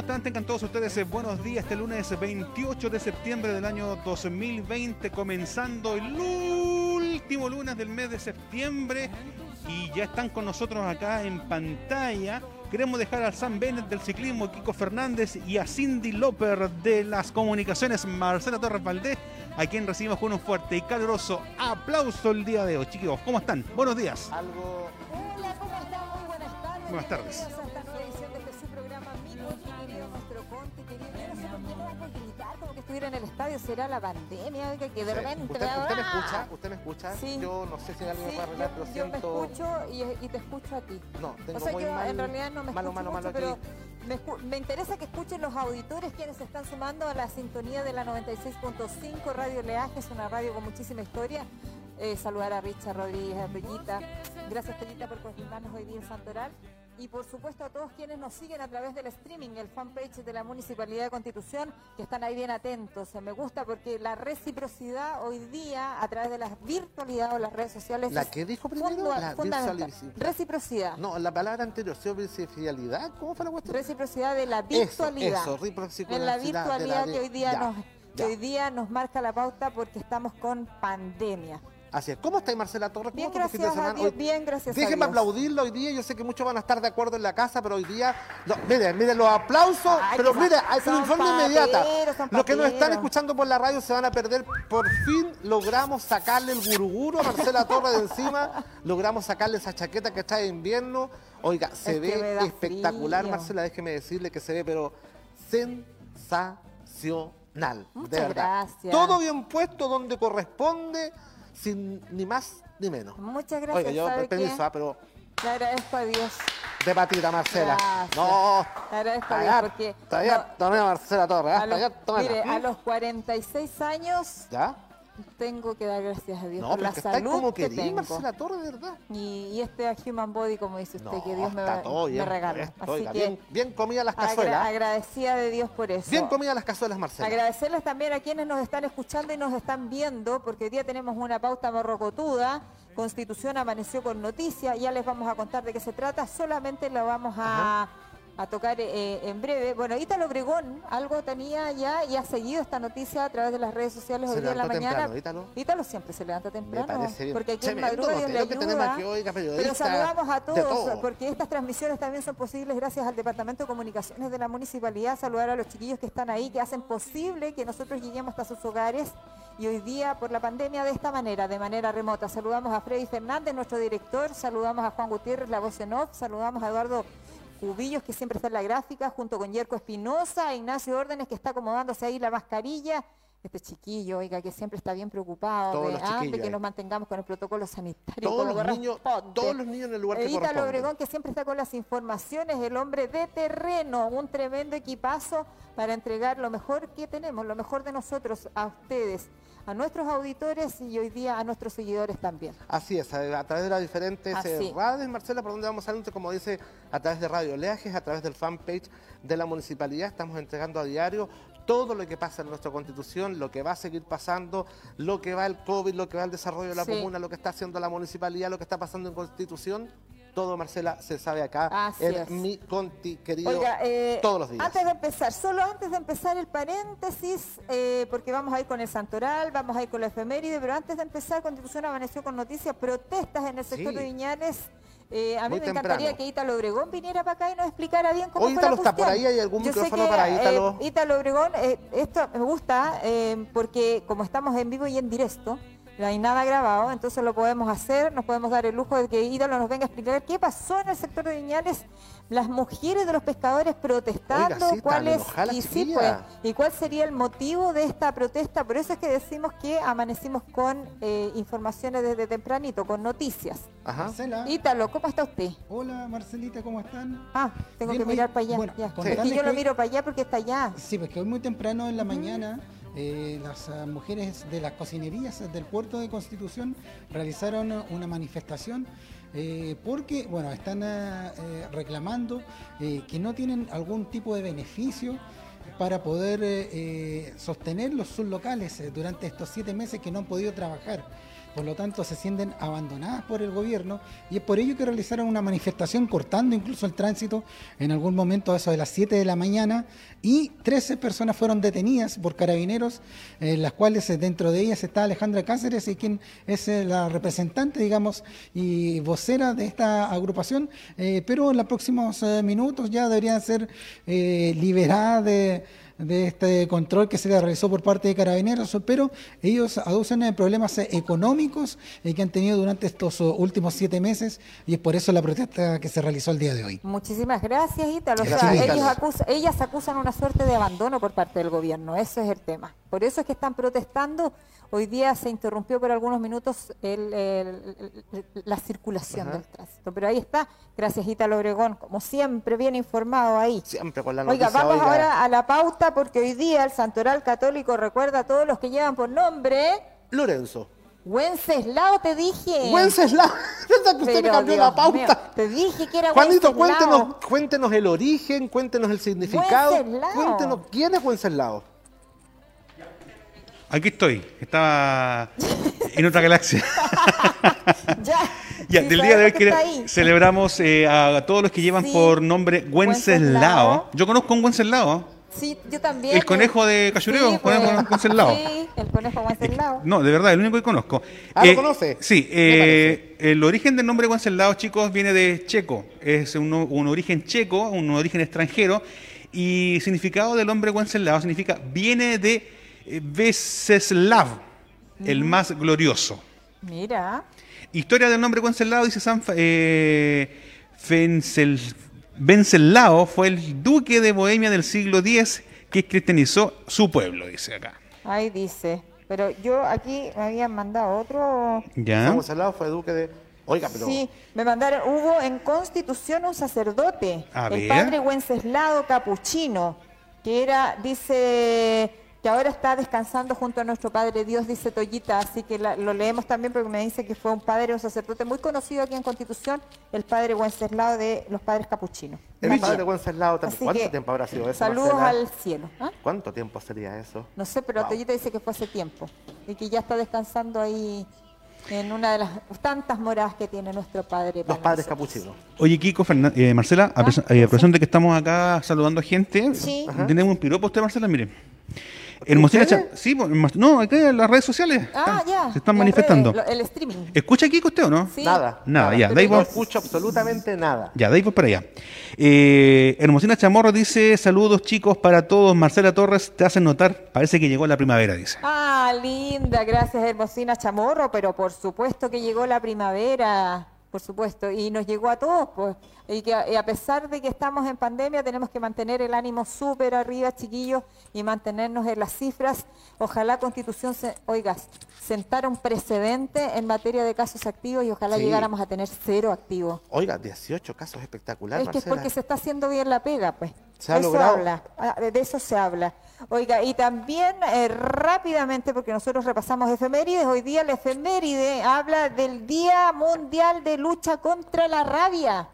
¿Cómo están? Tengan todos ustedes eh, buenos días este lunes 28 de septiembre del año 2020, comenzando el último lunes del mes de septiembre y ya están con nosotros acá en pantalla. Queremos dejar al Sam Bennett del ciclismo, Kiko Fernández, y a Cindy Loper de las comunicaciones, Marcela Torres Valdés, a quien recibimos con un fuerte y caluroso aplauso el día de hoy. Chicos, ¿cómo están? Buenos días. Algo. Hola, ¿cómo están? Muy buenas tardes. Buenas tardes. Estuviera en el estadio. ¿Será la pandemia? Que de repente ¿Usted, me usted me escucha? ¿Usted me escucha? Sí. Yo no sé si alguien me Sí, puede arreglar, yo, pero yo siento. me escucho y, y te escucho a ti. No, tengo O sea, muy yo mal. en realidad no me malo, escucho malo, mucho, malo pero me, me interesa que escuchen los auditores quienes se están sumando a la sintonía de la 96.5 Radio Leaje, es una radio con muchísima historia. Eh, saludar a Richard Rodríguez, a Toñita. Gracias, Toñita, por confirmarnos hoy día el Santoral. Y por supuesto a todos quienes nos siguen a través del streaming, el fanpage de la Municipalidad de Constitución, que están ahí bien atentos. Me gusta porque la reciprocidad hoy día, a través de la virtualidad o las redes sociales, ¿La que dijo primero? La. Reciprocidad. No, la palabra anterior, fidelidad. ¿Cómo fue la cuestión? Reciprocidad de la virtualidad. eso, reciprocidad en la de la virtualidad que hoy día ya, nos que hoy día nos marca la pauta porque estamos con pandemia. Así es. ¿Cómo está Marcela Torres? Bien, ¿Cómo fue tu fin de gracias semana? Dios, bien, gracias a Déjenme Dios. aplaudirlo hoy día. Yo sé que muchos van a estar de acuerdo en la casa, pero hoy día. No, miren, miren los aplausos. Ay, pero que mire, son- hay de forma inmediata. Los que nos están escuchando por la radio se van a perder. Por fin logramos sacarle el guruguru a Marcela Torres de encima. Logramos sacarle esa chaqueta que está de invierno. Oiga, se Es ve espectacular, frío. Marcela. Déjeme decirle que se ve, pero sensacional. Muchas de verdad. gracias. Todo bien puesto donde corresponde, sin ni más ni menos. Muchas gracias. Oiga, yo, ¿sabe permiso, ah, pero Le agradezco a Dios. de patita, Marcela. Gracias. No, Le agradezco a Dios porque ya, no, tome Marcela Torres, ah, a los, mire, a los 46 años ¿Ya? Tengo que dar gracias a Dios No, por la que salud como que querida, tengo. Marcela Torres, de verdad. Y, y este Human Body, como dice usted, No, que Dios me, me Así que bien, bien comidas las agra- cazuelas. agradecida de Dios por eso. Bien comidas las cazuelas, Marcela. Agradecerles también a quienes nos están escuchando y nos están viendo, porque hoy día tenemos una pauta morrocotuda. Constitución amaneció con noticia, ya les vamos a contar de qué se trata, solamente lo vamos a, a tocar eh, en breve. Bueno, Ítalo Obregón algo tenía ya y ha seguido esta noticia a través de las redes sociales Se hoy día en la mañana. temprano, Ítalo. siempre se levanta temprano, porque aquí en Tremendo madruga Dios le que ayuda. oiga, Pero saludamos a todos, todo. porque estas transmisiones también son posibles gracias al Departamento de Comunicaciones de la Municipalidad. Saludar a los chiquillos que están ahí, que hacen posible que nosotros lleguemos hasta sus hogares. Y hoy día, por la pandemia, de esta manera, de manera remota. Saludamos a Freddy Fernández, nuestro director. Saludamos a Juan Gutiérrez, la voz en off. Saludamos a Eduardo Cubillos, que siempre está en la gráfica, junto con Yerko Espinosa, Ignacio Órdenes, que está acomodándose ahí la mascarilla. Este chiquillo, oiga, que siempre está bien preocupado Todos de, que ahí. nos mantengamos con el protocolo sanitario. Todos los, niños, todos los niños en el lugar que Eh, Ítalo corresponde. Obregón, que siempre está con las informaciones, el hombre de terreno, un tremendo equipazo para entregar lo mejor que tenemos, lo mejor de nosotros a ustedes, a nuestros auditores y hoy día a nuestros seguidores también. Así es, a, a través de las diferentes eh, radios, Marcela, por donde vamos adelante, como dice, a través de Radio Leajes, a través del fanpage de la municipalidad, estamos entregando a diario todo lo que pasa en nuestra constitución, lo que va a seguir pasando, lo que va el COVID, lo que va el desarrollo de la Sí. comuna, lo que está haciendo la municipalidad, lo que está pasando en constitución. Todo, Marcela, se sabe acá Así en es. mi conti querido Oiga, eh, todos los días. antes de empezar, solo antes de empezar el paréntesis, eh, porque vamos a ir con el Santoral, vamos a ir con la efeméride, pero antes de empezar, Constitución amaneció con noticias, protestas en el sector Sí. de Viñales. Eh, a mí Muy me encantaría que Ítalo Obregón viniera para acá y nos explicara bien cómo Hoy fue la Ítalo está por cuestión. ahí, ¿hay algún Yo sé micrófono que, para eh, Ítalo? Ítalo Obregón, eh, esto me gusta eh, porque como estamos en vivo y en directo, no hay nada grabado, entonces lo podemos hacer, nos podemos dar el lujo de que Ítalo nos venga a explicar qué pasó en el sector de Viñales, las mujeres de los pescadores protestando, Oiga, sí, cuál es, y, sí, pues, y cuál sería el motivo de esta protesta. Por eso es que decimos que amanecimos con eh, informaciones desde tempranito, con noticias. Ajá. Marcela. Ítalo, ¿cómo está usted? Hola Marcelita, ¿cómo están? Ah, tengo Bien, que mirar para allá. bueno, ya. Es que yo lo que- miro para allá porque está allá. Sí, porque hoy muy temprano en la mañana eh, las ah, mujeres de las cocinerías del puerto de Constitución realizaron una manifestación eh, porque, bueno, están eh, reclamando eh, que no tienen algún tipo de beneficio para poder eh, eh, sostener los sublocales eh, durante estos siete meses que no han podido trabajar. Por lo tanto se sienten abandonadas por el gobierno y es por ello que realizaron una manifestación cortando incluso el tránsito en algún momento a eso de las 7 de la mañana y 13 personas fueron detenidas por carabineros, en las cuales eh, dentro de ellas está Alejandra Cáceres quien es eh, la representante, digamos, y vocera de esta agrupación, eh, pero en los próximos minutos ya deberían ser liberadas de de este control que se le realizó por parte de carabineros, pero ellos aducen eh, problemas eh, económicos eh, que han tenido durante estos últimos siete meses y es por eso la protesta que se realizó el día de hoy. Muchísimas gracias, Ítalo. ellas acusan una suerte de abandono por parte del gobierno, ese es el tema. Por eso es que están protestando Hoy día se interrumpió por algunos minutos la circulación del tránsito, pero ahí está, gracias Ítalo Obregón, como siempre, bien informado ahí. Siempre con la noticia. Oiga, vamos ahora a la pauta porque hoy día el Santoral Católico recuerda a todos los que llevan por nombre... Lorenzo. Wenceslao, te dije. Wenceslao, ¿verdad que usted me cambió la pauta? te dije que era Juanito, cuéntenos, cuéntenos el origen, cuéntenos el significado. Wenceslao. Cuéntenos quién es Wenceslao. Aquí estoy. Estaba en otra galaxia. ya. del día de hoy celebramos eh, a todos los que llevan por nombre Wenceslao. Yo conozco un Wenceslao. Sí, yo también. El conejo de Cachureo, sí, pues, Wenceslao. Sí, el conejo Wenceslao. No, de verdad, el único que conozco. Ah, ¿lo eh, conoce? Sí, eh, el origen del nombre Wenceslao, chicos, viene de checo. Es un, un origen checo, un origen extranjero. Y significado del nombre Wenceslao significa viene de Veseslav, el más glorioso. Mira. Historia del nombre Wenceslao, dice San eh, Venceslao fue el duque de Bohemia del siglo X que cristianizó su pueblo, dice acá. Ahí dice. Pero yo aquí me habían mandado otro. Ya. Wenceslao fue duque de. Oiga, pero. Sí, me mandaron. Hubo en Constitución un sacerdote, el padre Wenceslao Capuchino, que era, dice que ahora está descansando junto a nuestro Padre Dios, dice Toyita, así que lo leemos también porque me dice que fue un padre, un sacerdote muy conocido aquí en Constitución, el Padre Wenceslao de los Padres Capuchinos. El Padre Wenceslao también. ¿Cuánto tiempo habrá sido eso? Saludos al cielo. ¿ah? ¿Cuánto tiempo sería eso? No sé, pero Toyita dice que fue hace tiempo y que ya está descansando ahí en una de las tantas moradas que tiene nuestro padre. Los padres capuchinos. Oye, Kiko, eh, Marcela, a, ah, eh, de que estamos acá saludando a gente, sí. tenemos un piropo usted, Marcela, mire. Hermosina Sí, no, aquí en las redes sociales. Ah, ya. Se están manifestando. el streaming. ¿Escucha aquí usted o no? Sí. Nada. Nada, ya. no escucho absolutamente nada. Ya, ahí para allá. Eh, Hermosina Chamorro dice: Saludos chicos para todos. Marcela Torres te hace notar, parece que llegó la primavera, dice. Ah, linda, gracias Hermosina Chamorro, pero por supuesto que llegó la primavera por supuesto, y nos llegó a todos, pues, y que a pesar de que estamos en pandemia, tenemos que mantener el ánimo súper arriba, chiquillos, y mantenernos en las cifras. Ojalá Constitución, se, oiga, sentara un precedente en materia de casos activos y ojalá llegáramos a tener cero activos. Oiga, 18 casos espectaculares. Es que es porque se está haciendo bien la pega, pues. Se ha logrado. Habla, ah, de eso se habla. Oiga, y también eh, rápidamente, porque nosotros repasamos efemérides, hoy día la efeméride habla del Día Mundial de Lucha contra la Rabia.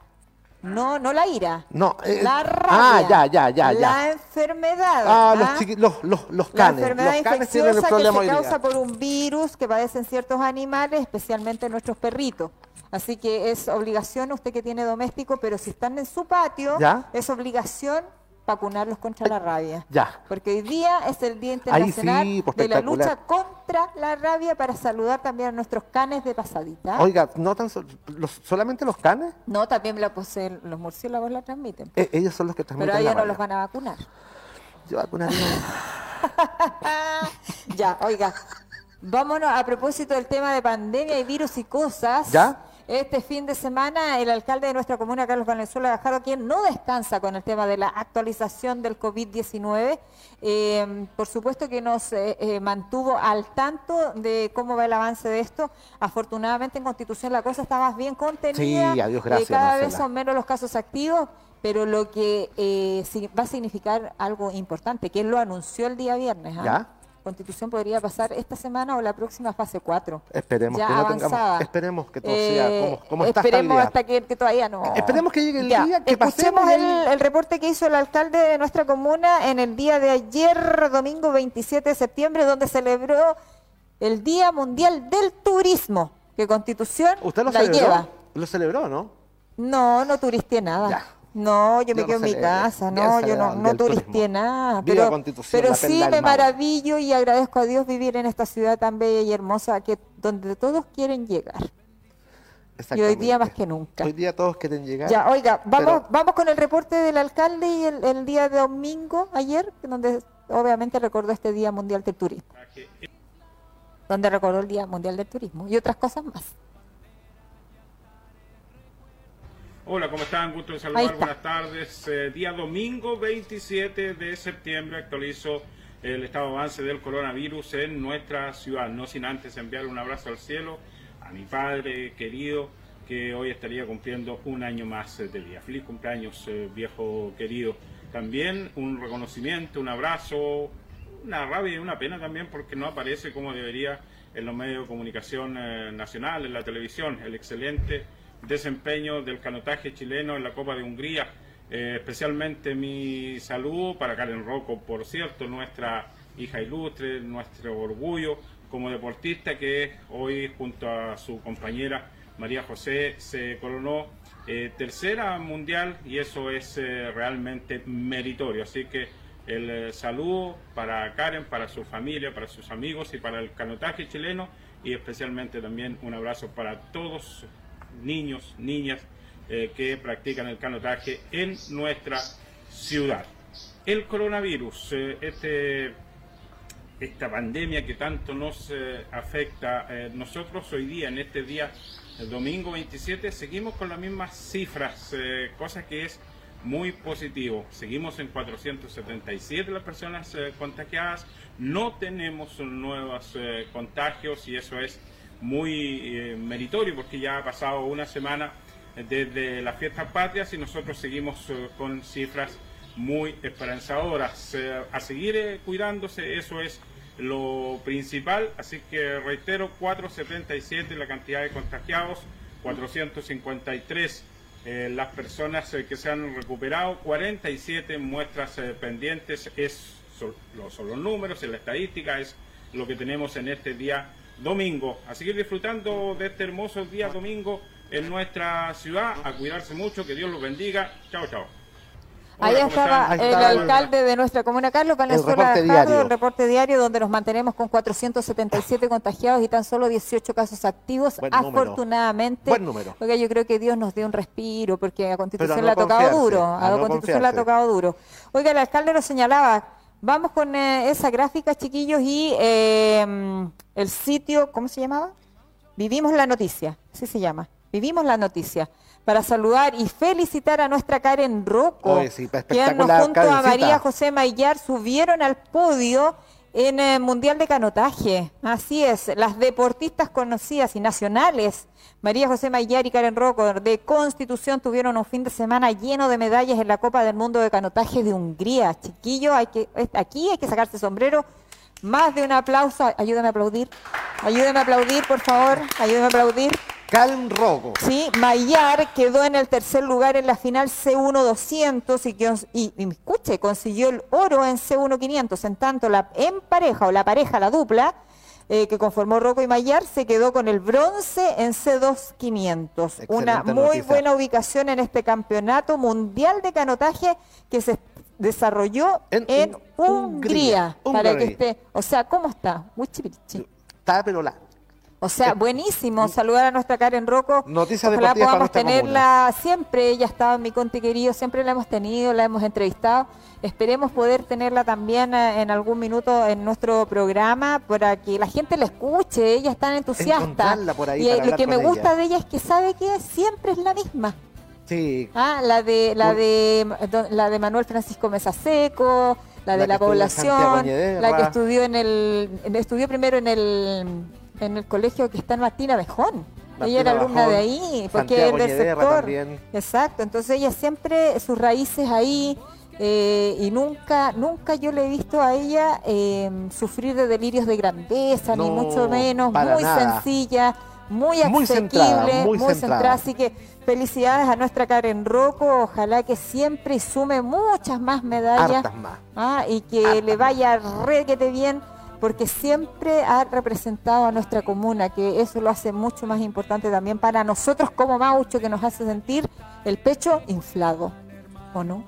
No, no la ira. No, eh, la rabia. Ah, ya, ya, ya. La enfermedad. Ah, Los, los, los, canes. La enfermedad infecciosa que se causa por un virus que padecen ciertos animales, especialmente nuestros perritos. Así que es obligación, usted que tiene doméstico, pero si están en su patio, es obligación vacunarlos contra la rabia. Ya. Porque hoy día es el Día Internacional pues, de la lucha contra la rabia para saludar también a nuestros canes de pasadita. Oiga, ¿no tan solamente los canes? No, también la, pues, los murciélagos la transmiten. Eh, ellos son los que transmiten Pero ellos no los van a vacunar. Yo vacunaría. ya, oiga. Vámonos a propósito del tema de pandemia y virus y cosas. ¿Ya? Este fin de semana, el alcalde de nuestra comuna, Carlos Valenzuela Gajardo, quien no descansa con el tema de la actualización del COVID-19, eh, por supuesto que nos eh, eh, mantuvo al tanto de cómo va el avance de esto. Afortunadamente en Constitución la cosa está más bien contenida. Sí, adiós, gracias. cada vez son menos los casos activos pero lo que va a significar algo importante, que él lo anunció el día viernes. ¿ah? ¿Ya? Constitución podría pasar esta semana o la próxima fase 4. Esperemos que no tengamos, esperemos que todo sea como, como está Esperemos hasta que, todavía no. Esperemos que llegue el día que Escuchemos el, el, reporte que hizo el alcalde de nuestra comuna en el día de ayer, domingo 27 de septiembre, donde celebró el Día Mundial del Turismo, que Constitución ¿Usted lo la celebró? lleva. Lo celebró, ¿no? No, no turisteé nada. Ya. No, yo me Yo quedo en mi casa, no, yo no, no turisteé nada. Viva Pero, pero sí me maravillo y agradezco a Dios vivir en esta ciudad tan bella y hermosa que donde todos quieren llegar. Y hoy día más que nunca. Hoy día todos quieren llegar. Ya, oiga, vamos, Pero- vamos con el reporte del alcalde y el, el día de domingo, ayer, donde obviamente recordó este Día Mundial del Turismo. Donde recordó el Día Mundial del Turismo y otras cosas más. Hola, ¿cómo están? Gusto Ahí saludar. Buenas tardes. Eh, día domingo 27 de septiembre actualizo el estado de avance del coronavirus en nuestra ciudad. No sin antes enviar un abrazo al cielo a mi padre querido que hoy estaría cumpliendo un año más de vida. Feliz cumpleaños, eh, viejo querido. También un reconocimiento, un abrazo, una rabia y una pena también porque no aparece como debería en los medios de comunicación eh, nacional, en la televisión, el excelente desempeño del canotaje chileno en la Copa de Hungría. Eh, especialmente mi saludo para Karen Rocco, por cierto, nuestra hija ilustre, nuestro orgullo como deportista que hoy junto a su compañera María José se coronó eh, tercera mundial y eso es eh, realmente meritorio. Así que el eh, saludo para Karen, para su familia, para sus amigos y para el canotaje chileno y especialmente también un abrazo para todos niños, niñas eh, que practican el canotaje en nuestra ciudad. El coronavirus, eh, este, esta pandemia que tanto nos eh, afecta, nosotros hoy día, en este día, el domingo 27, seguimos con las mismas cifras, cosa que es muy positivo. Seguimos en 477 las personas contagiadas, no tenemos nuevos contagios y eso es muy eh, meritorio porque ya ha pasado una semana desde las fiestas patrias y nosotros seguimos eh, con cifras muy esperanzadoras. Eh, a seguir cuidándose, eso es lo principal. Así que reitero, 477 la cantidad de contagiados, 453 eh, las personas que se han recuperado, 47 muestras pendientes, es, son los números, es la estadística, es lo que tenemos en este día domingo. A seguir disfrutando de este hermoso día domingo en nuestra ciudad, a cuidarse mucho, que Dios los bendiga. Chao, chao. Hola, Ahí ¿cómo estaba el el- alcalde de nuestra comuna, Carlos Valenzuela reporte Gajardo, diario. el reporte diario donde nos mantenemos con 477 contagiados y tan solo 18 casos activos. Buen número. Afortunadamente, Buen número. Oiga, yo creo que Dios nos dio un respiro porque a Constitución a le ha no tocado duro, a a, no Constitución le ha tocado duro. Oiga, el alcalde lo señalaba. Vamos con eh, esa gráfica, chiquillos, y eh, el sitio, ¿cómo se llamaba? Vivimos la noticia, así se llama. Vivimos la noticia. Para saludar y felicitar a nuestra Karen Rocco, Oye, sí, espectacular, junto a. María José Maillar subieron al podio en el Mundial de Canotaje. Así es, las deportistas conocidas y nacionales, María José Maillar y Karen Rocco de Constitución tuvieron un fin de semana lleno de medallas en la Copa del Mundo de Canotaje de Hungría. Chiquillo, hay que, aquí hay que sacarse sombrero. Más de un aplauso. Ayúdame a aplaudir. Ayúdame a aplaudir, por favor. Ayúdame a aplaudir. Calm Rogo. Sí, Mayar quedó en el tercer lugar en la final C1 200 y, que- y, y escuche, consiguió el oro en C1 500. En tanto, la en pareja o la pareja, la dupla, eh, que conformó Rocco y Mayar, se quedó con el bronce en C2 500. Una muy noticia. buena ubicación en este campeonato mundial de canotaje que se desarrolló En en, Hun- Hungría. Hungría, Para que esté, o sea, ¿cómo está? Huichipirichi. Está pero la. O sea, buenísimo saludar a nuestra Karen Rocco. Noticias Ojalá para podamos nuestra tenerla siempre. Ella estaba en mi conte querido, siempre la hemos tenido, la hemos entrevistado. Esperemos poder tenerla también eh, en algún minuto en nuestro programa para que la gente la escuche. Ella es tan entusiasta. Por ahí y eh, para lo que me gusta ella. de ella es que sabe que siempre es la misma. Sí. Ah, la de la de la de Manuel Francisco Mesa Seco, la de La la, en Santiago población, la que estudió en el estudió primero en el en el colegio que está en Martina Bejón. Martina ella era alumna Bajón, de ahí, porque Santiago es del sector. también. Exacto, entonces ella siempre sus raíces ahí eh, y nunca nunca yo le he visto a ella eh, sufrir de delirios de grandeza, ni mucho menos, muy nada. sencilla, muy Muy asequible, centrada, muy muy centrada. Así que felicidades a nuestra Karen Rocco. Ojalá que siempre sume muchas más medallas. Hartas más. ah, y que Hartas le vaya requete bien porque siempre ha representado a nuestra comuna, que eso lo hace mucho más importante también para nosotros como Maucho, que nos hace sentir el pecho inflado, ¿o no?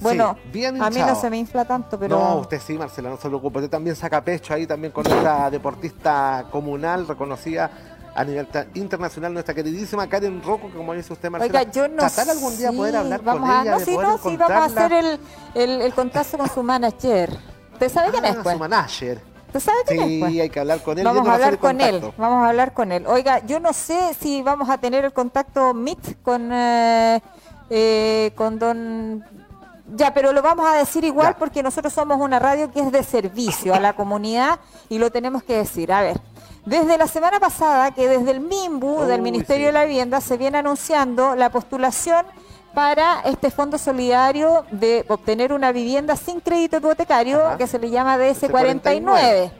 Bueno, Sí, bien a mí no se me infla tanto, pero... No, usted sí, Marcela, no se preocupe. Usted también saca pecho ahí también con nuestra deportista comunal reconocida a nivel internacional, nuestra queridísima Karen Rocco, que como dice usted, Marcela. Oiga, yo no tratar algún día sí, poder hablar vamos con a, ella, no, de poder no, sí, vamos a hacer el, el, el contacto con su manager. ¿Usted sabe quién Ah, es, pues? su manager. ¿Usted sabe quién es, Sí, pues? hay que hablar con él. Vamos a hablar con él, vamos a hablar con él. Oiga, yo no sé si vamos a tener el contacto Meet con, eh, eh, con don... Ya, pero lo vamos a decir igual Ya. porque nosotros somos una radio que es de servicio a la comunidad y lo tenemos que decir. A ver, desde la semana pasada que desde el MIMBU, del Ministerio sí. de la Vivienda, se viene anunciando la postulación para este fondo solidario de obtener una vivienda sin crédito hipotecario Ajá. que se le llama DS49. DS49.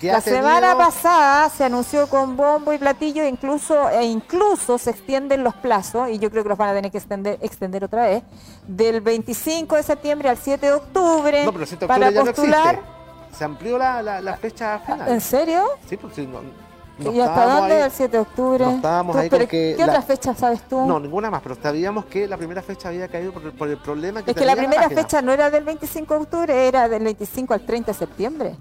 Que ha La semana pasada se anunció con bombo y platillo, incluso e incluso se extienden los plazos, y yo creo que los van a tener que extender, extender otra vez, del 25 de septiembre al 7 de octubre, No, pero el 7 de para ya postular. Se amplió la, la, la fecha final. ¿En serio? Sí, pues sí, no, ¿Y hasta dónde? ahí- ¿El 7 de octubre? no estábamos ahí con que ¿Qué la- otra fecha sabes tú? No, ninguna más, pero sabíamos que la primera fecha había caído por el, por el problema que es que la primera página. fecha no era del 25 de octubre, era del 25 al 30 de septiembre.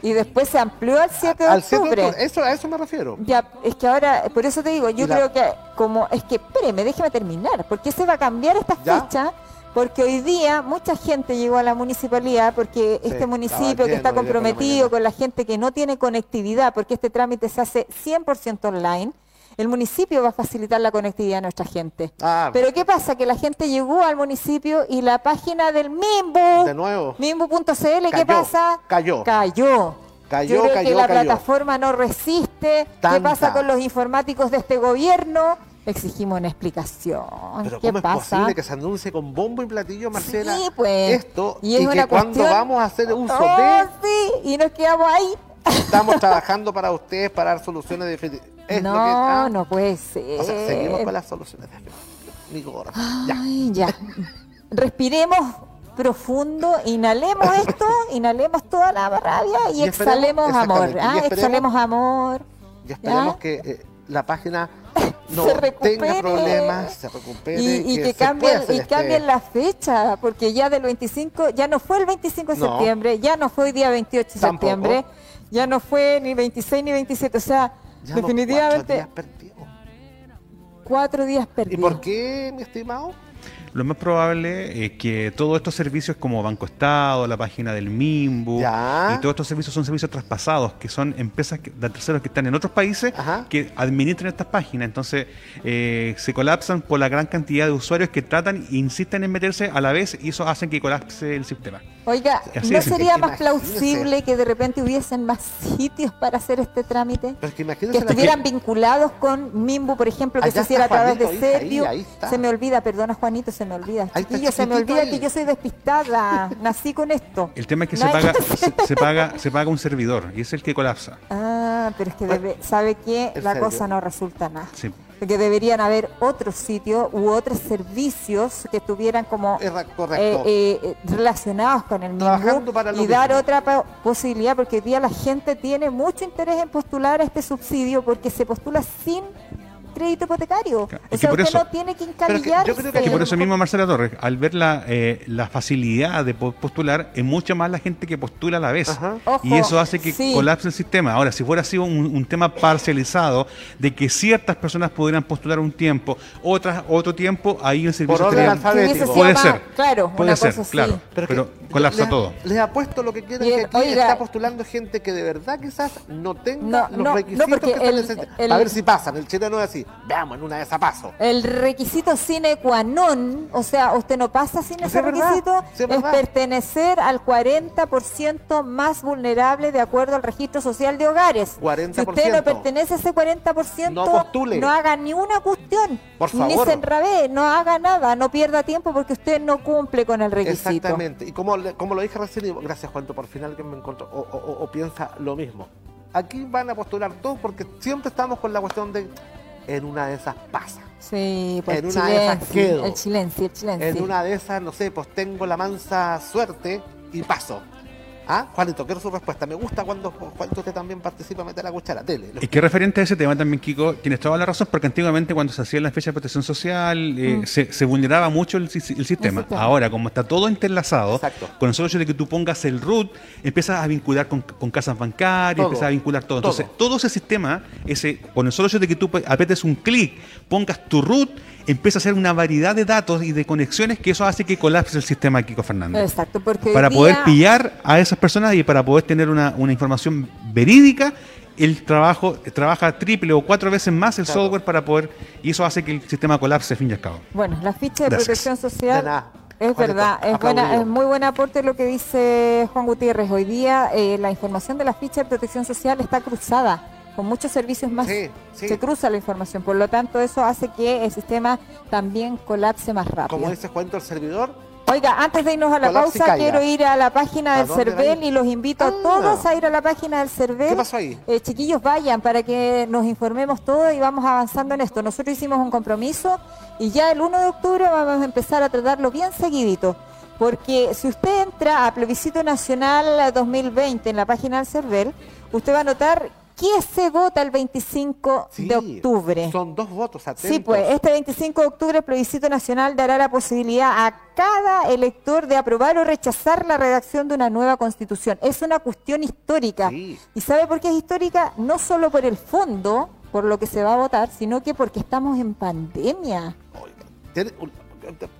Y después se amplió al 7 de Al 7 de octubre. Eso, a eso me refiero. Ya, es que ahora, por eso te digo, yo la- creo que como, es que, espéreme, déjeme terminar, porque se va a cambiar esta Ya. fecha, porque hoy día mucha gente llegó a la municipalidad, porque Sí, este municipio que está la comprometido con la gente que no tiene conectividad, porque este trámite se hace 100% online, el municipio va a facilitar la conectividad a nuestra gente. Ah, Pero ¿qué pasa? Que la gente llegó al municipio y la página del MIMBU, de nuevo. MIMBU.cl, ¿qué Cayó, pasa? cayó. Cayó. Cayó, Yo creo cayó, que la cayó. plataforma no resiste. ¿Qué Tanta. pasa con los informáticos de este gobierno? Exigimos una explicación. Pero ¿Qué ¿cómo es pasa? posible que se anuncie con bombo y platillo, Marcela, Sí, pues. esto Y y, es que una cuando cuestión- vamos a hacer uso Oh, de sí, y nos quedamos ahí. estamos trabajando para ustedes para dar soluciones definitivas? Es no, que, no puede ser. O sea, seguimos con las soluciones definitivas. Mi gorda. Ya. Ay, ya. Respiremos profundo, inhalemos esto, inhalemos toda la rabia y, Y exhalemos amor. y ¿ah? Exhalemos amor. Y esperemos ¿Ya? que eh, la página no Se recupere. tenga problemas, se recupere, Y, y que, pueda cambien, y este- cambien la fecha, porque ya del 25, ya no fue el 25 de No. septiembre, ya no fue hoy día 28 de Tampoco. septiembre, ya no fue ni 26 ni 27, o sea, Ya definitivamente cuatro días perdidos. cuatro días ¿Y por qué, mi estimado? Lo más probable es que todos estos servicios como Banco Estado, la página del MIMBU Ya. y todos estos servicios son servicios traspasados, que son empresas de terceros que están en otros países Ajá. que administran estas páginas. Entonces eh, se colapsan por la gran cantidad de usuarios que tratan e insisten en meterse a la vez y eso hace que colapse el sistema. Oiga, Así ¿no es. sería más plausible que de repente hubiesen más sitios para hacer este trámite? Que estuvieran vinculados con Mimbu, por ejemplo, que Allá se hiciera a través de está. Se me olvida, perdona Juanito, se me olvida. Chiquillo, se me olvida ahí. que yo soy despistada. Nací con esto. El tema es que No se paga, se, se paga, se paga un servidor y es el que colapsa. Ah, pero es que Bueno, debe- sabe que ¿en la serio? cosa no resulta nada. Sí. Porque deberían haber otros sitios u otros servicios que estuvieran como eh, eh, relacionados con el mismo para y dar otra po- posibilidad porque hoy día la gente tiene mucho interés en postular a este subsidio porque se postula sin crédito hipotecario. Claro, O sea, por usted eso- no tiene que que yo creo que Que por eso mismo Marcela Torres, al ver la, eh, la facilidad de po- postular, es mucha más la gente que postula a la vez. Y eso hace que sí. colapse el sistema. Ahora, si fuera sido un, un tema parcializado, de que ciertas personas pudieran postular un tiempo, otras otro tiempo, ahí el servicio orden estaría- alfabético. Puede ser, Claro, puede una ser, cosa así. claro. Pero, Pero, es que colapsa les, todo. Les apuesto lo que quieran que aquí oiga- está postulando gente que de verdad quizás no tenga No, los no, requisitos que están el- A ver si pasan. El chileno es así. Veamos, en una de esas paso. El requisito sine qua non, o sea, usted no pasa sin ese requisito, es pertenecer al 40% más vulnerable de acuerdo al registro social de hogares. 40%. Si usted no pertenece a ese 40%, No postule. no haga ni una cuestión, Por ni favor. se enrabé, no haga nada, no pierda tiempo porque usted no cumple con el requisito. Exactamente. Y como, como lo dije recién, gracias Juanito por final que me encontró, o, o- o- o piensa lo mismo. Aquí van a postular todos porque siempre estamos con la cuestión de en una de esas pasa. Sí, pues En una de esas quedo. el chilense, el chilense. En una de esas, no sé, pues tengo la mansa suerte y paso. Ah, Juanito, quiero su respuesta. Me gusta cuando Juanito usted también participa, mete la cuchara. Dele. Y que referente a ese tema también, Kiko, tienes toda la razón, porque antiguamente cuando se hacía la fecha de protección social eh, Mm. se, se vulneraba mucho el, si- el sistema. sistema. Ahora, como está todo Exacto. con el solo hecho de que tú pongas el root, empiezas a vincular con, con casas bancarias, Todo. empiezas a vincular todo. Entonces, Todo. todo ese sistema, ese, con el solo hecho de que tú apretes un clic, pongas tu root, empieza a hacer una variedad de datos y de conexiones que eso hace que colapse el sistema, Kiko Fernández Exacto, porque para poder día- pillar a esas personas y para poder tener una, una información verídica, el trabajo trabaja triple o cuatro veces más el Claro. software para poder, y eso hace que el sistema colapse, fin y al cabo. Bueno, la ficha de Gracias. protección social nada. es verdad, es buena, es muy buen aporte lo que dice Juan Gutiérrez. Hoy día eh, la información de la ficha de protección social está cruzada con muchos servicios más. Sí, sí. Se cruza la información, por lo tanto eso hace que el sistema también colapse más rápido. Como dice Juanito, el servidor. Oiga, antes de irnos a la pausa, caiga. quiero ir a la página ¿A del CERVEL y los invito Ah. a todos a ir a la página del CERVEL. ¿Qué pasó ahí? Eh, chiquillos, vayan para que nos informemos todos y vamos avanzando en esto. Nosotros hicimos un compromiso y ya el 1 de octubre vamos a empezar a tratarlo bien seguidito. Porque si usted entra a Plebiscito Nacional 2020 en la página del CERVEL, usted va a notar que se vota el 25 Sí, de octubre. Son dos votos atentos. Sí, pues este 25 de octubre el plebiscito nacional dará la posibilidad a cada elector de aprobar o rechazar la redacción de una nueva constitución. Es una cuestión histórica. Sí. ¿Y sabe por qué es histórica? No solo por el fondo, por lo que se va a votar, sino que porque estamos en pandemia. Oiga, un-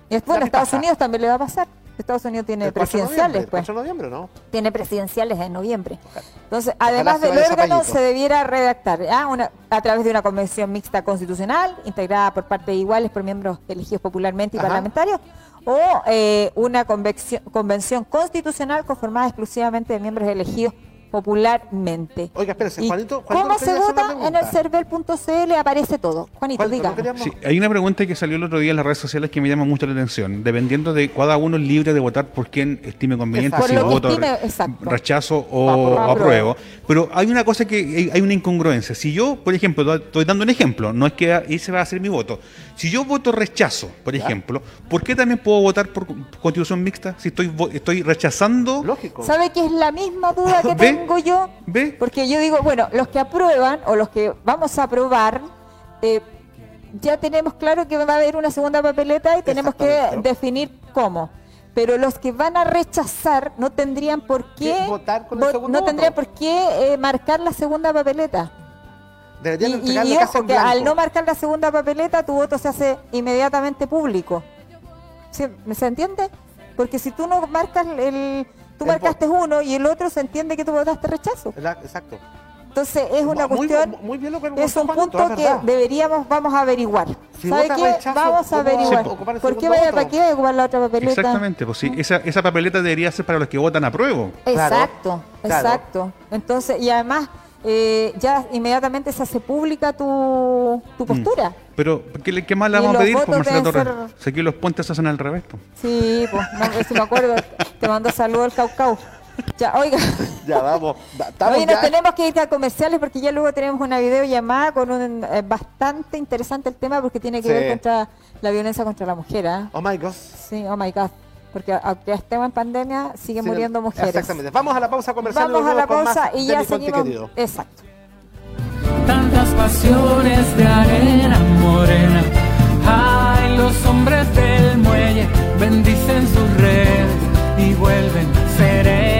¿qué a Estados pasa? Unidos también le va a pasar. Estados Unidos tiene El 4 de noviembre, presidenciales, el pues 4 de noviembre, ¿no? tiene presidenciales en noviembre. Entonces, Ojalá además del órgano, se debiera redactar. Una- a través de una convención mixta constitucional, integrada por partes iguales por miembros elegidos popularmente y Ajá. parlamentarios, o eh, una convección- convención constitucional conformada exclusivamente de miembros elegidos popularmente. Oiga, espérese, ¿Y Juanito. Juanito ¿Cómo se vota? En el cervel.cl aparece todo. Juanito, Juanito, diga. ¿no queríamos- Sí, hay una pregunta que salió el otro día en las redes sociales que me llama mucho la atención. Dependiendo de cada uno es libre de votar por quien estime conveniente, Exacto. si lo voto estime, re- exacto. rechazo o, Apruebo. o apruebo. Pero hay una cosa que hay- una incongruencia. Si yo, por ejemplo, estoy dando un ejemplo, no es que ese va a ser mi voto. Si yo voto rechazo, por ejemplo, ¿por qué también puedo votar por constitución mixta? Si estoy vo- estoy rechazando, Lógico. ¿Sabe que es la misma duda que ¿Ve? tengo yo? ¿ve? Porque yo digo, bueno, los que aprueban o los que vamos a aprobar, eh, ya tenemos claro que va a haber una segunda papeleta y tenemos que definir cómo. Pero los que van a rechazar no tendrían por qué, ¿Qué votar con el no tendrían voto? por qué eh, marcar la segunda papeleta. Y, Deberían y- entregarle y casi ojo, en que al no marcar la segunda papeleta, tu voto se hace inmediatamente público. ¿Sí? ¿Se entiende? Porque si tú no marcas el... Tú El marcaste uno y el otro se entiende que tú votaste rechazo. Exacto. Entonces es una Muy- cuestión, muy bien lo que es un punto que deberíamos, vamos a averiguar. Si ¿Sabe qué? rechazo, Vamos a ¿cómo averiguar. ¿Por qué vaya, para qué a ocupar la otra papeleta? Exactamente, pues sí, esa, esa papeleta debería ser para los que votan apruebo. Claro, Exacto, claro. exacto. Entonces, y además, eh, ya inmediatamente se hace pública tu, tu postura. Pero, ¿qué, le- qué más le vamos a pedir, pues, votos Marcela Torres? ser- Si aquí los puentes se hacen al revés, pues. Sí, pues, no, eso me acuerdo. Te mando saludos al Caucau. Ya, oiga. Ya vamos. Oye, nos ya- tenemos que ir a comerciales porque ya luego tenemos una videollamada con un eh, bastante interesante el tema porque tiene que Sí. ver contra la violencia contra la mujer. ¿ah? Oh my God. Sí, oh my God. Porque aunque estemos en pandemia, siguen Sí, muriendo mujeres. Exactamente. Vamos a la pausa comercial. Vamos a la pausa y ya seguimos. querido. Exacto. tantas pasiones de arena morena. Ay, los hombres del muelle bendicen sus redes y vuelven serenos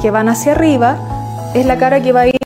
que van hacia arriba es la cara que va a ir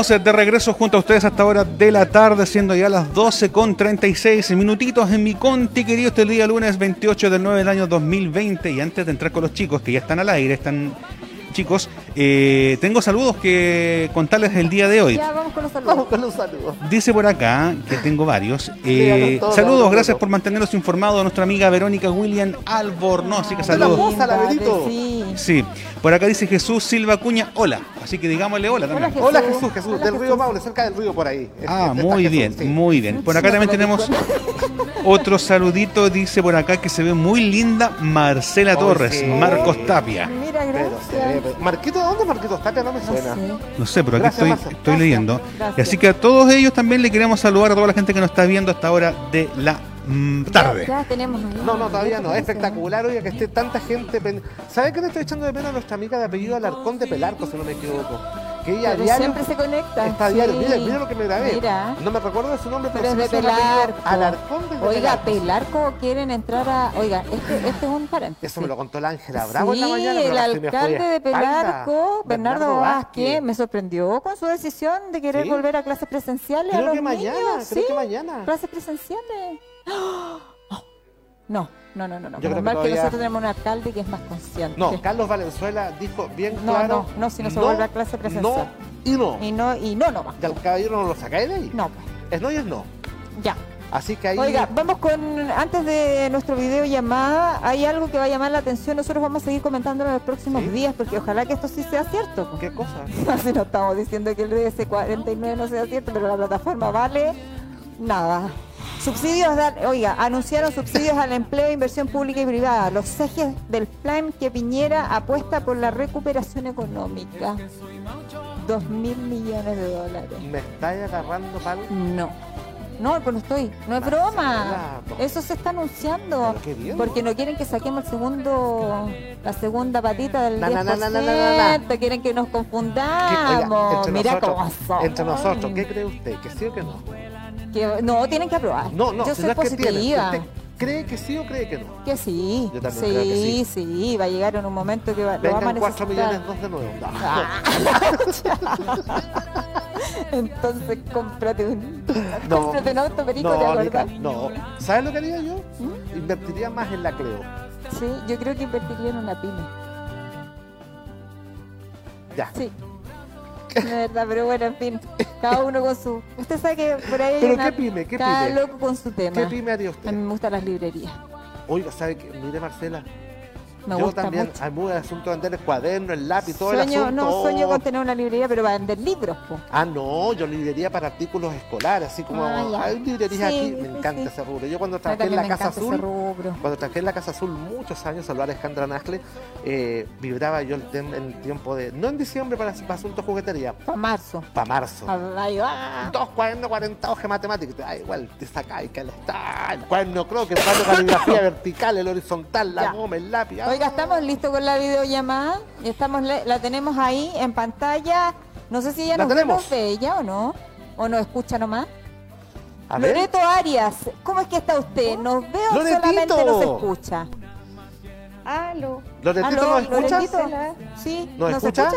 estamos eh, de regreso junto a ustedes hasta ahora de la tarde, siendo ya las 12 con 36 minutitos en mi conti, querido, este día lunes 28 del 9 del año 2020. Y antes de entrar con los chicos que ya están al aire, están chicos, eh, tengo saludos que contarles el día de hoy. Ya vamos con los saludos. Vamos con un saludo. Dice por acá, que tengo varios. eh, saludos, gracias por mantenernos informados a nuestra amiga Verónica William Albornoz. Así que la saludos. la Benito. Sí. Sí, por acá dice Jesús Silva Cuña, hola. Así que digámosle hola también. Jesús. Hola Jesús, Jesús, Hola, del Jesús. río Maule, cerca del río por ahí. Ah, Está muy Jesús, bien, sí. muy bien. Por acá Sí, también tenemos otro saludito, dice por acá que se ve muy linda Marcela Torres, sí. Marcos Tapia. Mira, Pero se ve, gracias. pero- Marquito, ¿dónde Marquito Tapia? No me No suena. sé. No sé, pero aquí Gracias, estoy, Marcel. estoy Gracias, leyendo. gracias. Y así que a todos ellos también le queremos saludar a toda la gente que nos está viendo hasta ahora de la mm, tarde. Ya, ya tenemos. ahí. No, no, todavía no. Es espectacular, oiga, que esté tanta gente. pen- ¿Sabe qué le estoy echando de menos a nuestra amiga de apellido Alarcón de Pelarco, si no me equivoco? Que ella a Pero diario siempre se conecta. está a diario. sí. Mira, mira lo que me grabé. Mira. No me recuerdo de su nombre, Pero pero, es sí de. Pelarco. Alarcón desde Oiga, Pelarco. Quieren entrar a. Oiga, este, este es un paréntesis. Eso me lo contó la Ángela Bravo en la Sí, mañana. el alcalde de. Pelarco, Bernardo Vázquez, Vázquez. me sorprendió con su decisión de querer Sí. volver a clases presenciales a Creo los que mañana, niños. creo sí, que mañana. clases presenciales. ¡Ah! No, no, no, no, no. Yo creo que nosotros tenemos un alcalde que es más consciente. No, Carlos Valenzuela dijo bien No, claro. no, no, si no se vuelve a clase presencial. No y no. Y no, y no, no va. Y al caballero no lo sacáis de ahí. No, pues, Es no y es no. ya. Así que ahí. Oiga, vamos con, antes de nuestro video llamada, hay algo que va a llamar la atención, nosotros vamos a seguir comentándolo en los próximos ¿Sí? días, porque ojalá que esto sí sea cierto. pues. ¿Qué cosa? Así no estamos diciendo que el DS49 no sea cierto, pero la plataforma vale nada. Subsidios, de- oiga, anunciaron subsidios al empleo, inversión pública y privada, los ejes del plan que Piñera apuesta por la recuperación económica. Dos mil millones de dólares. ¿Me estáis agarrando pal? No. No, pues no estoy. No es broma. Eso se está anunciando. Porque no quieren que saquemos el segundo, la segunda patita del Na, 10%. na, na, na, na, na, na. Quieren que nos ¿Qué- confundamos. Mira cómo son. Entre nosotros, ¿qué cree usted? ¿Que sí o que no? Que- no, tienen que aprobar. No, no, Yo soy que positiva. ¿Usted cree que sí o cree que no? Que sí. Yo también sí, creo que sí. sí, va a llegar en un momento que va, lo vamos a Vengan 4 necesitar. millones dos de nuevo. No. Ah. Entonces cómprate un, No, cómprate un auto perico, ¿te no? Nica, no. ¿Sabes lo que haría yo? ¿Mm? Invertiría más en la Creo. Sí, yo creo que invertiría en una pyme. Ya. Sí. De verdad, pero bueno, en fin, cada uno con su... Usted sabe que por ahí hay ¿Pero una- qué pyme? ¿Qué cada pyme? loco con su tema. ¿Qué pyme A usted? mí me gustan las librerías. Oiga, ¿sabe qué? Mire, Marcela. Me yo gusta también, mucho. hay muy asunto de vender el cuaderno, el lápiz, todo el Sueño, asunto. no, sueño con tener una librería, pero para vender libros, po. Ah, no, yo librería para artículos escolares, así como Ah, hay librerías Sí, aquí, me encanta sí. ese rubro. Yo cuando trabajé en la Casa Azul, rubro. cuando trabajé en la Casa Azul muchos años, saludar a Alejandra Nascle, eh, vibraba yo el, tem- el tiempo de, no en diciembre para, para asuntos juguetería, Para marzo. para marzo. Ahí va. Dos cuadernos, 40 hojas matemáticas. Ah, igual te sacáis que está. El cuaderno creo que el cuaderno de caligrafía vertical, el horizontal, la Ya. goma, el lápiz. ah. Oiga, ¿estamos listos con la videollamada? Estamos, la tenemos ahí en pantalla. No sé si ella La nos tenemos. ve ella o no. O nos escucha nomás. A ver. Loreto Arias, ¿cómo es que está usted? ¿Nos ve o Loretito. solamente nos escucha? Aló, ¿Loretito Aló, nos. ¿Sí? ¿Nos escucha?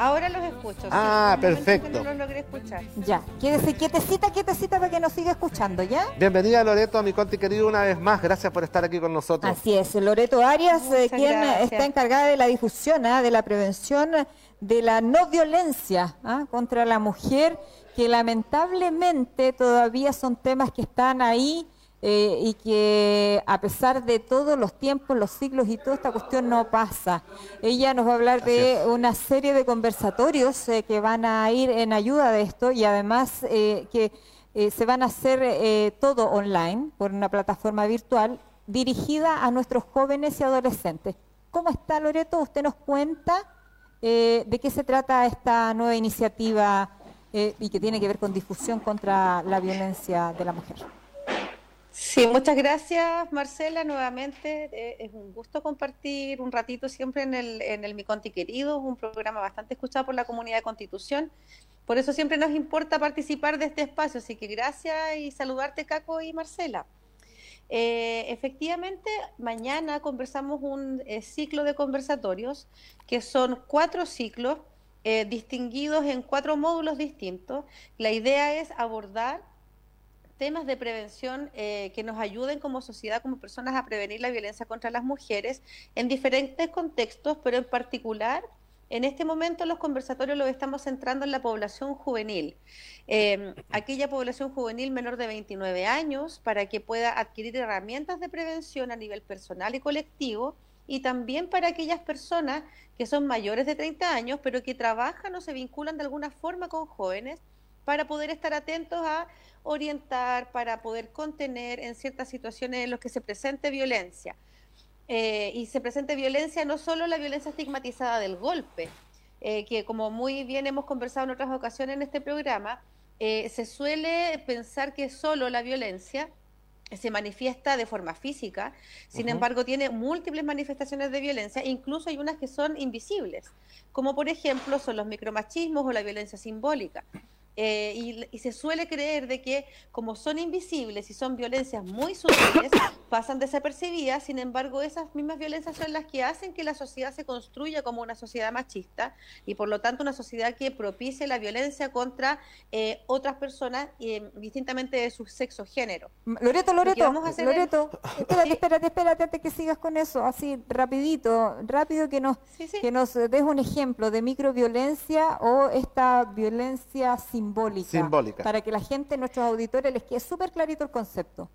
Ahora los escucho. sí, Ah, momento perfecto. No los logré escuchar. Ya, quédese quietecita, quietecita para que nos siga escuchando, ¿ya? Bienvenida Loreto a mi conti querido una vez más. Gracias por estar aquí con nosotros. Así es, Loreto Arias, eh, quien gracias. está encargada de la difusión, ah, de la prevención de la no violencia ah, contra la mujer, que lamentablemente todavía son temas que están ahí eh, y que a pesar de todos los tiempos, los siglos y toda esta cuestión no pasa. Ella nos va a hablar de una serie de conversatorios eh, que van a ir en ayuda de esto y además eh, que eh, se van a hacer eh, todo online por una plataforma virtual dirigida a nuestros jóvenes y adolescentes. ¿Cómo está Loreto? ¿Usted nos cuenta eh, de qué se trata esta nueva iniciativa y que tiene que ver con difusión contra la violencia de la mujer? Sí, muchas gracias Marcela nuevamente. Eh, es un gusto compartir un ratito siempre en el, en el Mi Conti Querido, un programa bastante escuchado por la comunidad de Constitución. Por eso siempre nos importa participar de este espacio, así que gracias y saludarte Caco y Marcela. Eh, efectivamente, mañana conversamos un eh, ciclo de conversatorios que son cuatro ciclos distinguidos en cuatro módulos distintos. La idea es abordar temas de prevención eh, que nos ayuden como sociedad, como personas a prevenir la violencia contra las mujeres en diferentes contextos, pero en particular en este momento los conversatorios los estamos centrando en la población juvenil, eh, aquella población juvenil menor de 29 años, para que pueda adquirir herramientas de prevención a nivel personal y colectivo, y también para aquellas personas que son mayores de 30 años, pero que trabajan o se vinculan de alguna forma con jóvenes, para poder estar atentos a orientar, para poder contener en ciertas situaciones en las que se presente violencia. Eh, y se presente violencia, no solo la violencia estigmatizada del golpe, eh, que como muy bien hemos conversado en otras ocasiones en este programa, eh, se suele pensar que solo la violencia, se manifiesta de forma física, sin embargo tiene múltiples manifestaciones de violencia, incluso hay unas que son invisibles, como por ejemplo son los micromachismos o la violencia simbólica. Eh, y, y se suele creer de que como son invisibles y son violencias muy sutiles, pasan desapercibidas, sin embargo esas mismas violencias son las que hacen que la sociedad se construya como una sociedad machista y por lo tanto una sociedad que propicie la violencia contra eh, otras personas eh, distintamente de su sexo género. Loreto, Loreto, vamos a hacer Loreto, espérate, Sí. espérate, espérate antes que sigas con eso, así rapidito, rápido que nos, Sí, sí. que nos des un ejemplo de microviolencia o esta violencia simbólica, Simbólica. para que la gente, nuestros auditores, les quede súper clarito el concepto.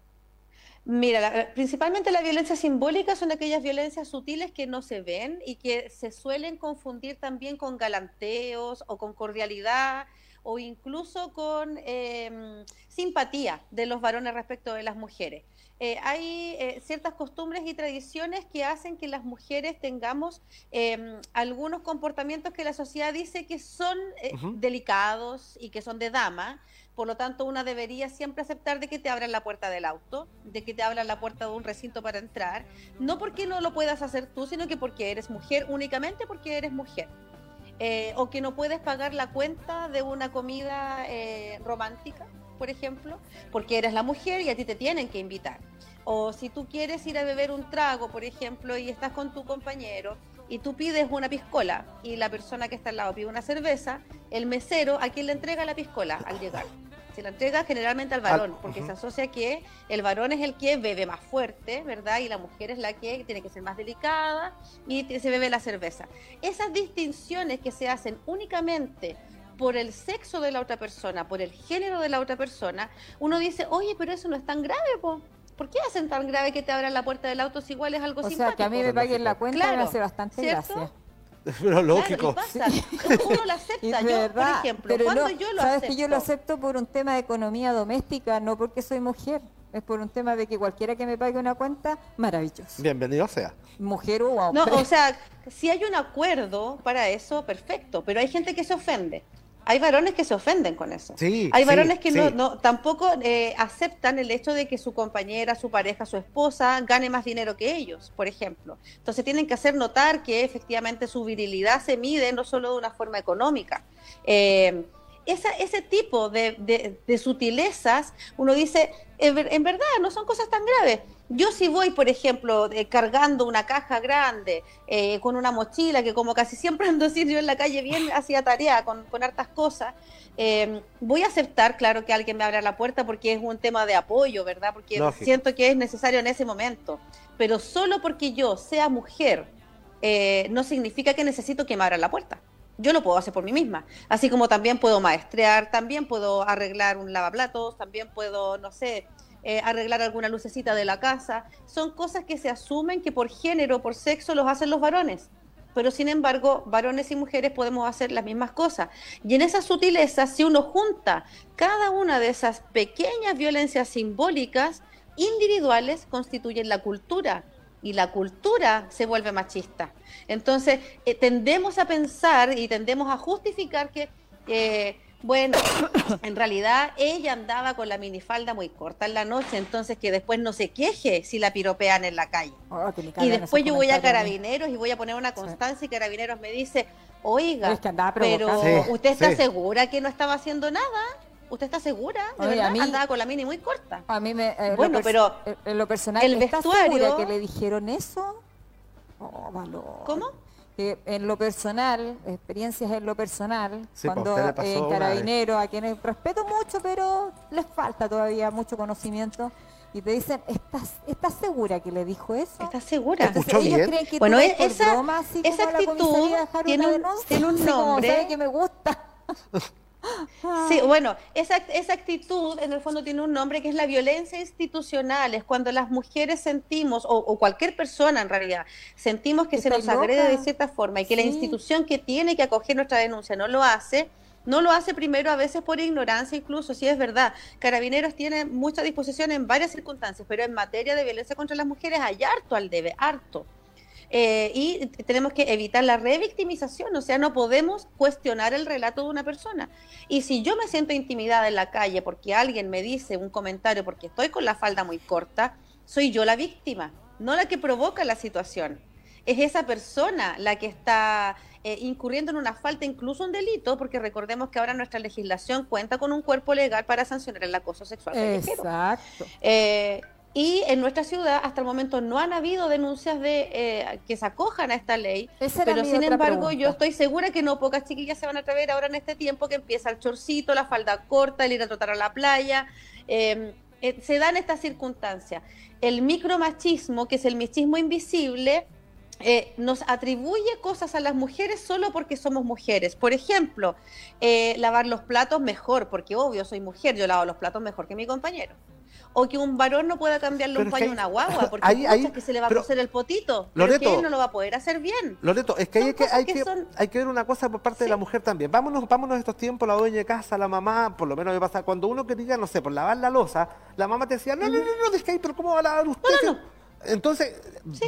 Mira, la- principalmente la violencia simbólica son aquellas violencias sutiles que no se ven y que se suelen confundir también con galanteos o con cordialidad o incluso con eh, simpatía de los varones respecto de las mujeres. Eh, hay eh, ciertas costumbres y tradiciones que hacen que las mujeres tengamos eh, algunos comportamientos que la sociedad dice que son eh, delicados y que son de dama, por lo tanto, una debería siempre aceptar de que te abran la puerta del auto, de que te abran la puerta de un recinto para entrar, no porque no lo puedas hacer tú, sino que porque eres mujer, únicamente porque eres mujer. Eh, o que no puedes pagar la cuenta de una comida eh, romántica, por ejemplo, porque eres la mujer y a ti te tienen que invitar. O si tú quieres ir a beber un trago, por ejemplo, y estás con tu compañero y tú pides una piscola y la persona que está al lado pide una cerveza, el mesero a quien le entrega la piscola al llegar. Se la entrega generalmente al varón, Al- porque se asocia que el varón es el que bebe más fuerte, ¿verdad? Y la mujer es la que tiene que ser más delicada y se bebe la cerveza. Esas distinciones que se hacen únicamente por el sexo de la otra persona, por el género de la otra persona, uno dice, oye, pero eso no es tan grave, po. ¿por qué hacen tan grave que te abran la puerta del auto si igual es algo O sea, simpático? que a mí me paguen la cuenta me Claro, hace bastante ¿cierto? gracia. Pero lógico. Claro, y pasa, uno lo acepta. Yo, verdad, por ejemplo, cuando no, yo lo sabes acepto, que yo lo acepto por un tema de economía doméstica, no porque soy mujer. Es por un tema de que cualquiera que me pague una cuenta, maravilloso. Bienvenido sea. Mujer o hombre. No, o sea, si hay un acuerdo para eso, perfecto, pero hay gente que se ofende. Hay varones que se ofenden con eso. Sí, Hay sí, varones que no, sí. no tampoco eh, aceptan el hecho de que su compañera, su pareja, su esposa gane más dinero que ellos, por ejemplo. Entonces tienen que hacer notar que efectivamente su virilidad se mide no solo de una forma económica. Eh, esa, ese tipo de, de- de sutilezas, uno dice, en, ver- en verdad, no son cosas tan graves. Yo si voy, por ejemplo, eh, cargando una caja grande, eh, con una mochila, que como casi siempre ando así yo en la calle bien hacía tarea, con, con hartas cosas, eh, voy a aceptar, claro, que alguien me abra la puerta porque es un tema de apoyo, ¿verdad? Porque Lógico. siento que es necesario en ese momento. Pero solo porque yo sea mujer, eh, no significa que necesito que me abran la puerta. Yo lo puedo hacer por mí misma. Así como también puedo maestrear, también puedo arreglar un lavaplatos, también puedo, no sé, eh, arreglar alguna lucecita de la casa. Son cosas que se asumen que por género, por sexo, los hacen los varones. Pero sin embargo, varones y mujeres podemos hacer las mismas cosas. Y en esas sutilezas, si uno junta cada una de esas pequeñas violencias simbólicas, individuales, constituyen la cultura. Y la cultura se vuelve machista. Entonces, eh, tendemos a pensar y tendemos a justificar que, eh, bueno, en realidad ella andaba con la minifalda muy corta en la noche, entonces que después no se queje si la piropean en la calle. Oh, Y después yo voy a. Carabineros y voy a poner una constancia y Carabineros me dice, oiga, Es que andaba pero. Sí, ¿usted está sí. segura que no estaba haciendo nada? ¿Usted está segura? ¿De Oye, a mí- Andaba con la mini muy corta. A mí me. eh, Bueno, pero eh, En lo personal, el ¿estás vestuario- segura que le dijeron eso? Oh, valor. ¿Cómo? Que en lo personal, experiencias en lo personal, Sí, pues, cuando en carabineros, a quienes respeto mucho, pero les falta todavía mucho conocimiento, y te dicen, ¿estás, ¿estás segura que le dijo eso? ¿Estás segura? Entonces, Escuchó ellos bien. creen que Bueno, e- esa- broma, así esa como la actitud tiene un- tiene un como, nombre. ¿sabe que me gusta? Sí, bueno, esa, esa actitud en el fondo tiene un nombre que es la violencia institucional, es cuando las mujeres sentimos, o, o cualquier persona en realidad, sentimos que se nos agrede de loca. cierta forma y que la institución que tiene que acoger nuestra denuncia no lo hace, no lo hace primero a veces por ignorancia incluso, sí es verdad. Carabineros tiene mucha disposición en varias circunstancias, pero en materia de violencia contra las mujeres hay harto al debe, harto. Eh, y tenemos que evitar la revictimización, o sea, no podemos cuestionar el relato de una persona. Y si yo me siento intimidada en la calle porque alguien me dice un comentario porque estoy con la falda muy corta, soy yo la víctima, no la que provoca la situación. Es esa persona la que está eh, incurriendo en una falta, incluso un delito, porque recordemos que ahora nuestra legislación cuenta con un cuerpo legal para sancionar el acoso sexual. Exacto. Eh, y en nuestra ciudad hasta el momento no han habido denuncias de eh, que se acojan a esta ley, Esa pero sin embargo yo estoy segura que no pocas chiquillas se van a atrever ahora en este tiempo que empieza el chorcito, la falda corta, el ir a trotar a la playa. eh, eh, se dan estas circunstancias. El micromachismo, que es el machismo invisible, eh, nos atribuye cosas a las mujeres solo porque somos mujeres. Por ejemplo, eh, lavar los platos mejor, porque obvio soy mujer, yo lavo los platos mejor que mi compañero. O que un varón no pueda cambiarle Pero un es que paño a una guagua, porque ahí- que se le va a coser el potito, pero Loreto. que él no lo va a poder hacer bien. Loreto, es que hay que, hay que que, son- hay que ver una cosa por parte de la mujer también. Vámonos, vámonos estos tiempos, la dueña de casa, la mamá, por lo menos me pasa, cuando uno quería, no sé, por lavar la losa, la mamá te decía, no, no, no, no, deje ahí, pero ¿cómo va a lavar usted? No, no, Entonces,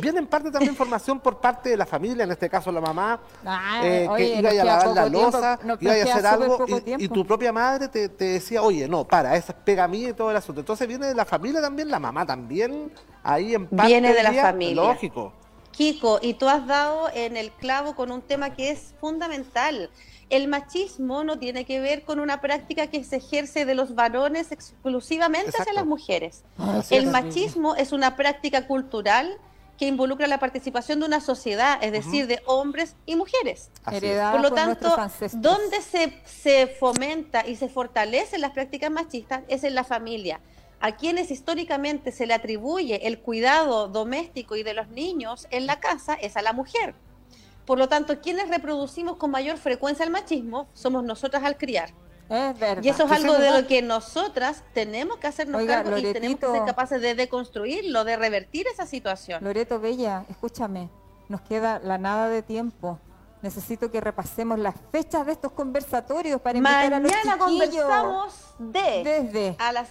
viene en parte también información por parte de la familia, en este caso la mamá, Ah, eh, oye, que iba a lavar la losa, iba a hacer algo, y- tu propia madre te, te decía, oye, no, para, esa es pega mía y todo el asunto. Entonces viene de la familia también, la mamá también, ahí en parte Viene de la día, familia. Lógico. Kiko, y tú has dado en el clavo con un tema que es fundamental. El machismo no tiene que ver con una práctica que se ejerce de los varones exclusivamente hacia las mujeres. El es. machismo es una práctica cultural que involucra la participación de una sociedad, es decir, de hombres y mujeres. Heredada Por lo por tanto, donde se, se fomenta y se fortalecen las prácticas machistas es en la familia. A quienes históricamente se le atribuye el cuidado doméstico y de los niños en la casa es a la mujer. Por lo tanto, quienes reproducimos con mayor frecuencia el machismo somos nosotras al criar. Es verdad. Y eso es algo de lo que nosotras tenemos que hacernos Oiga, cargo y tenemos que ser capaces de deconstruirlo, de revertir esa situación. Loreto Bella, escúchame, nos queda la nada de tiempo. Necesito que repasemos las fechas de estos conversatorios para invitar a los Mañana chiquillos. conversamos de Desde. a las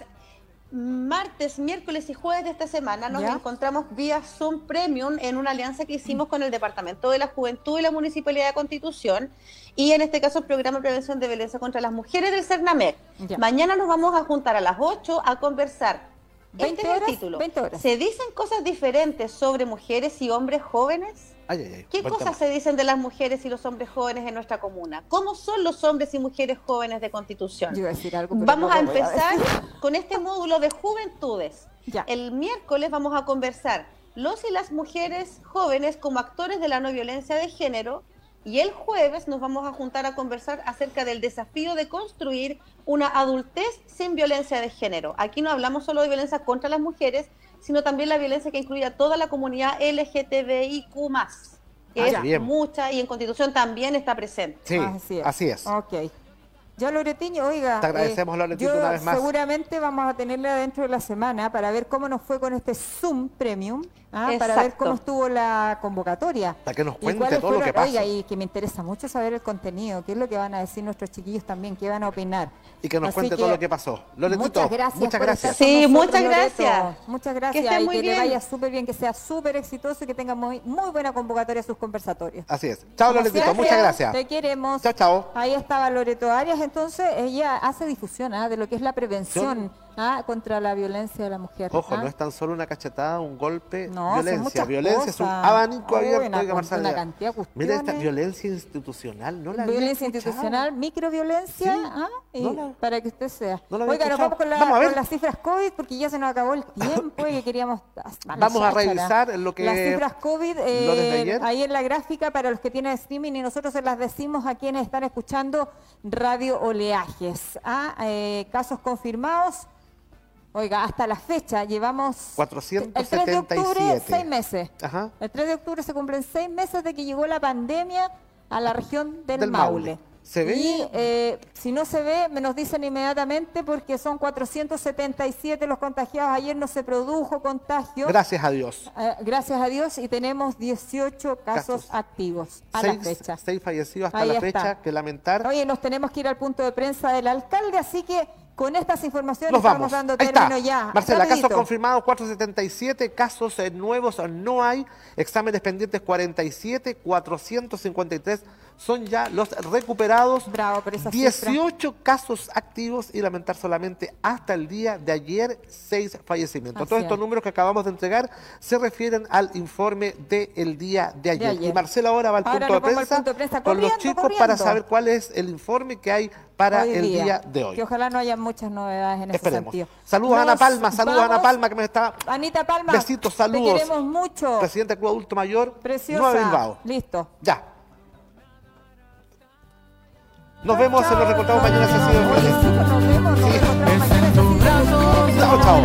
martes, miércoles y jueves de esta semana nos Ya. encontramos vía Zoom Premium en una alianza que hicimos con el Departamento de la Juventud y la Municipalidad de Constitución y en este caso el Programa de Prevención de Violencia contra las Mujeres del CERNAMEC. Ya. Mañana nos vamos a juntar a las 8 a conversar. 20 este es el horas, título. 20 horas. ¿Se dicen cosas diferentes sobre mujeres y hombres jóvenes? Ay, ay, ay. ¿Qué buen cosas tema. se dicen de las mujeres y los hombres jóvenes en nuestra comuna? ¿Cómo son los hombres y mujeres jóvenes de Constitución? Yo iba a decir algo, pero Vamos no a empezar decir. con este módulo de juventudes. Ya. El miércoles vamos a conversar los y las mujeres jóvenes como actores de la no violencia de género y el jueves nos vamos a juntar a conversar acerca del desafío de construir una adultez sin violencia de género. Aquí no hablamos solo de violencia contra las mujeres, sino también la violencia que incluye a toda la comunidad LGTBIQ+, que Ah, es. Bien. mucha y en Constitución también está presente. Sí, Así es. así es. Ok. Ya Loretiño, oiga. Te agradecemos, yo una vez más. Seguramente vamos a tenerla dentro de la semana para ver cómo nos fue con este Zoom Premium, ¿ah? para ver cómo estuvo la convocatoria. Para que nos Y cuente todo lo que pasa. Oiga, y que me interesa mucho saber el contenido, qué es lo que van a decir nuestros chiquillos también, qué van a opinar. Y que nos Así cuente todo lo que pasó. Loretito, muchas gracias. muchas gracias. Sí, nosotros, muchas Loreto. gracias. Muchas Que gracias estén y muy que le bien. vaya súper bien, que sea súper exitoso y que tenga muy, muy buena convocatoria a sus conversatorios. Así es. Chao, Loretito, muchas gracias. Te queremos. Chao, chao. Ahí estaba Loreto Arias, entonces ella hace difusión ¿ah? de lo que es la prevención ¿ah? contra la violencia de la mujer. Ojo, ¿ah? no es tan solo una cachetada, un golpe, No, violencia. Violencia es un cosas. abanico Uy, abierto. una Oiga, una cantidad de Mira esta violencia institucional, no la Violencia institucional, microviolencia, Sí. ¿ah? y No la- para que usted sea. no Oiga, nos vamos con, la- Vamos con las cifras COVID porque ya se nos acabó el tiempo y que queríamos... Vamos a revisar lo que- Las cifras COVID eh, ayer. ahí en la gráfica para los que tienen streaming y nosotros se las decimos a quienes están escuchando Radio Oleajes. ¿ah? Eh, casos confirmados. Oiga, hasta la fecha llevamos... El 3 de octubre, 477. seis meses. Ajá. El 3 de octubre se cumplen seis meses de que llegó la pandemia a la región del, Del Maule. Maule. ¿Se ve? Y eh, si no se ve, me nos dicen inmediatamente porque son 477 los contagiados. Ayer no se produjo contagio. Gracias a Dios. Eh, gracias a Dios y tenemos 18 casos, Casos. activos a seis, la fecha. seis fallecidos hasta Ahí la está. fecha, que lamentar. Oye, nos tenemos que ir al punto de prensa del alcalde, así que Con estas informaciones Nos estamos dando Ahí está. término ya. Marcela, casos confirmados 477, casos nuevos no hay, exámenes pendientes 47, 453 son ya los recuperados. Bravo por esa cifra. 18 casos activos y lamentar solamente hasta el día de ayer 6 fallecimientos. Así Todos estos es. números que acabamos de entregar se refieren al informe del día de ayer. ayer. Y Marcela ahora va al Ahora punto, de prensa, punto de prensa, con los chicos corriendo. para saber cuál es el informe que hay para Hoy el día. de hoy. Que ojalá no haya muchas novedades en ese Esperemos. sentido. Saludos a Ana Palma, saludos a Ana. Palma que me está. Anita Palma. Besitos, saludos. Te queremos mucho. Presidente del Club Adulto Mayor, Preciosa. Nueva Bilbao. Listo. Ya. Nos vemos en los recortados mañana, si ha sido Oye. Chao, chao.